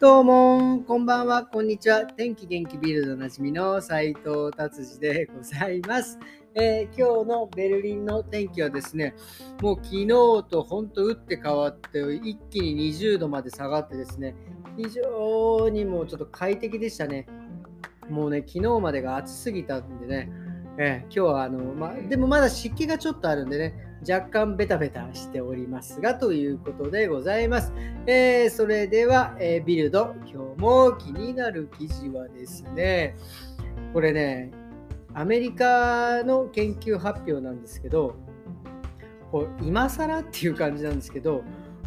どうも、こんばんは、こんにちは。天気元気ビルドおなじみの斉藤達治でございます、えー、今日のベルリンの天気はですね、もう昨日と本当打って変わって、一気に20度まで下がってですね、非常にもうちょっと快適でしたね。もうね、昨日までが暑すぎたんでね、えー、今日はあの、ま、でもまだ湿気がちょっとあるんでね、若干ベタベタしておりますが、ということでございます。えー、それでは、えー、ビルド、今日も気になる記事はですね、これね、アメリカの研究発表なんですけど、こう今更っていう感じなんですけど、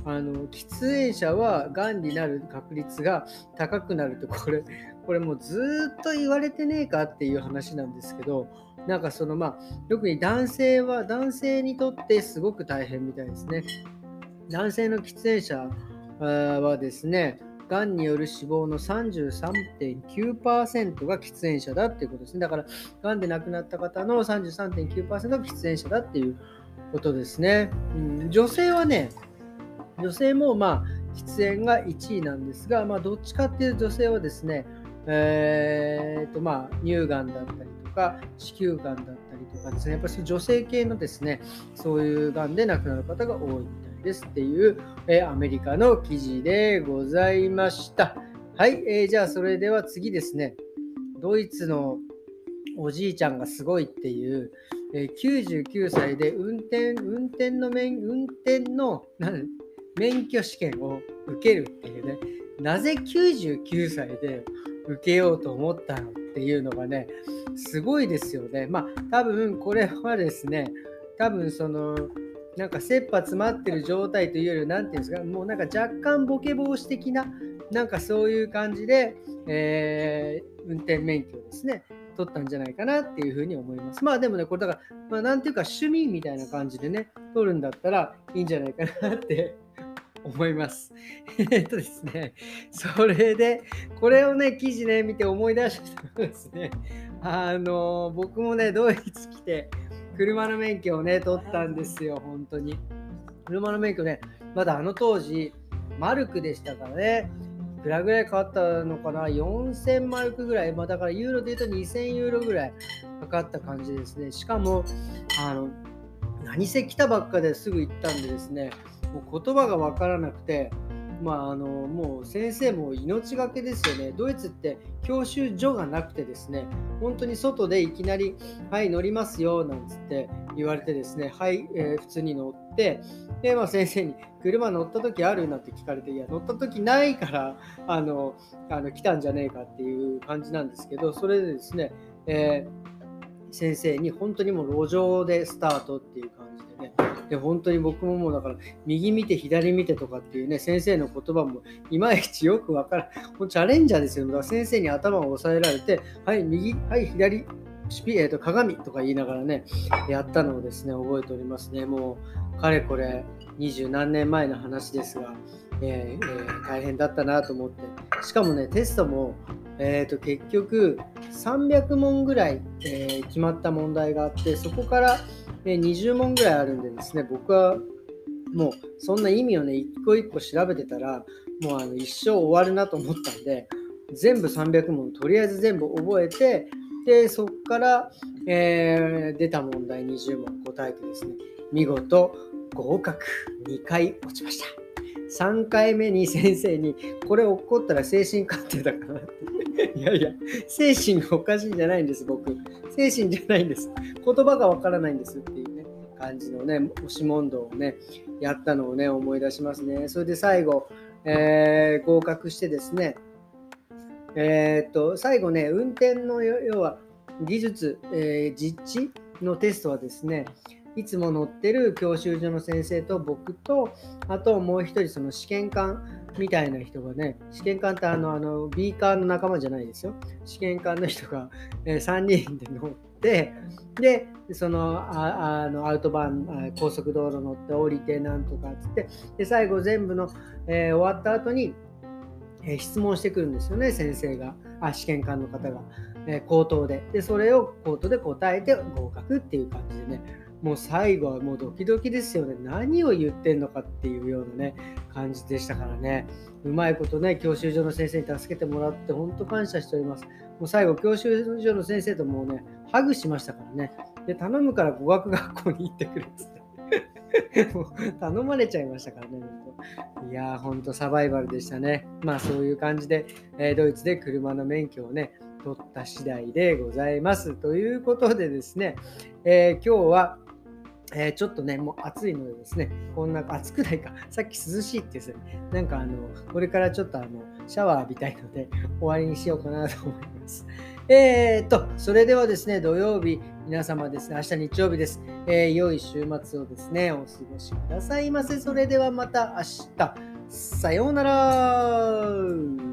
あの喫煙者はがんになる確率が高くなるとこれこれもうずっと言われてねえかっていう話なんですけどなんかそのまあ特に男性は男性にとってすごく大変みたいですね男性の喫煙者はですねがんによる死亡の33.9%が喫煙者だっていうことですね。だから、がんで亡くなった方の33.9%が喫煙者だっていうことですね。うん、女性はね、女性もまあ喫煙が1位なんですが、まあ、どっちかっていう女性はですね、えーとまあ、乳がんだったりとか子宮がんだったりとかですね。やっぱり女性系のですねそういうがんで亡くなる方が多いみたいですっていう、えー、アメリカの記事でございました。はい、えー、じゃあそれでは次ですね。ドイツのおじいちゃんがすごいっていう、えー、99歳で運転運転の免運転の免許試験を受けるっていうね。なぜ99歳で受けようと思ったのっていうのがねすごいですよねまあ多分これはですね多分そのなんか切羽詰まってる状態というよりは何て言うんですかもうなんか若干ボケ防止的ななんかそういう感じで、えー、運転免許をですね取ったんじゃないかなっていうふうに思います。まあでもね、これだから、まあなんていうか趣味みたいな感じでね、取るんだったらいいんじゃないかなって思います。えっとですね、それで、これをね、記事ね、見て思い出したのですね、あの、僕もね、ドイツ来て、車の免許をね、取ったんですよ、本当に。車の免許ね、まだあの当時、マルクでしたからね、いくらぐらいかかったのかな ?4000 マルクぐらい。まあ、だからユーロで言うと2000ユーロぐらいかかった感じですね。しかも、あの、何せ来たばっかですぐ行ったんでですね、もう言葉が分からなくて、まあ、あのもう先生も命がけですよね。ドイツって教習所がなくてですね、本当に外でいきなり、はい、乗りますよ、なんつって言われてですね、はい、えー、普通に乗って、で、まあ、先生に、車乗った時ある？なんて聞かれて、いや、乗った時ないから、あの、あの来たんじゃねえかっていう感じなんですけど、それでですね、えー、先生に本当にもう路上でスタートっていう感じで、で本当に僕ももうだから右見て左見てとかっていうね先生の言葉もいまいちよくわからん。チャレンジャーですよ。だから先生に頭を押さえられてはい右はい左えー、と鏡とか言いながらねやったのをですね覚えておりますね。もうかれこれ二十何年前の話ですが、えーえー、大変だったなと思って。しかもねテストも、えー、と結局300問ぐらい、えー、決まった問題があってそこからで20問ぐらいあるんでですね、僕はもうそんな意味をね、一個一個調べてたら、もうあの一生終わるなと思ったんで、全部300問、とりあえず全部覚えて、で、そこから、えー、出た問題20問答えてですね、見事合格2回落ちました。3回目に先生に、これ起こったら精神鑑定だからって。いやいや、精神がおかしいんじゃないんです、僕。精神じゃないんです。言葉がわからないんですっていうね、感じのね、押し問答をね、やったのをね、思い出しますね。それで最後、えー、合格してですね、えー、っと、最後ね、運転の要は技術、えー、実地のテストはですね、いつも乗ってる教習所の先生と僕と、あともう一人その試験官みたいな人がね、試験官ってあの、あの、ビーカーの仲間じゃないですよ。試験官の人が、えー、3人で乗って、で、そのああのアウトバーン、高速道路乗って降りてなんとかっつって、で、最後全部の、えー、終わった後に、えー、質問してくるんですよね、先生が、あ試験官の方が、え、口頭で。で、それを口頭で答えて合格っていう感じでね、もう最後はもうドキドキですよね。何を言ってんのかっていうようなね、感じでしたからね。うまいことね、教習所の先生に助けてもらって、本当感謝しております。もう最後、教習所の先生ともうね、ハグしましたからね。で、頼むから語学学校に行ってくれっつって。もう頼まれちゃいましたからね、本当。いやー、ほんとサバイバルでしたね。まあそういう感じで、えー、ドイツで車の免許をね、取った次第でございます。ということでですね、えー、今日は、えー、ちょっとね、もう暑いのでですね、こんな、暑くないか、さっき涼しいってですね、なんかあの、これからちょっとあの、シャワー浴びたいので、終わりにしようかなと思います。えー、っと、それではですね、土曜日、皆様ですね、明日日曜日です。えー、良い週末をですね、お過ごしくださいませ。それではまた明日。さようなら。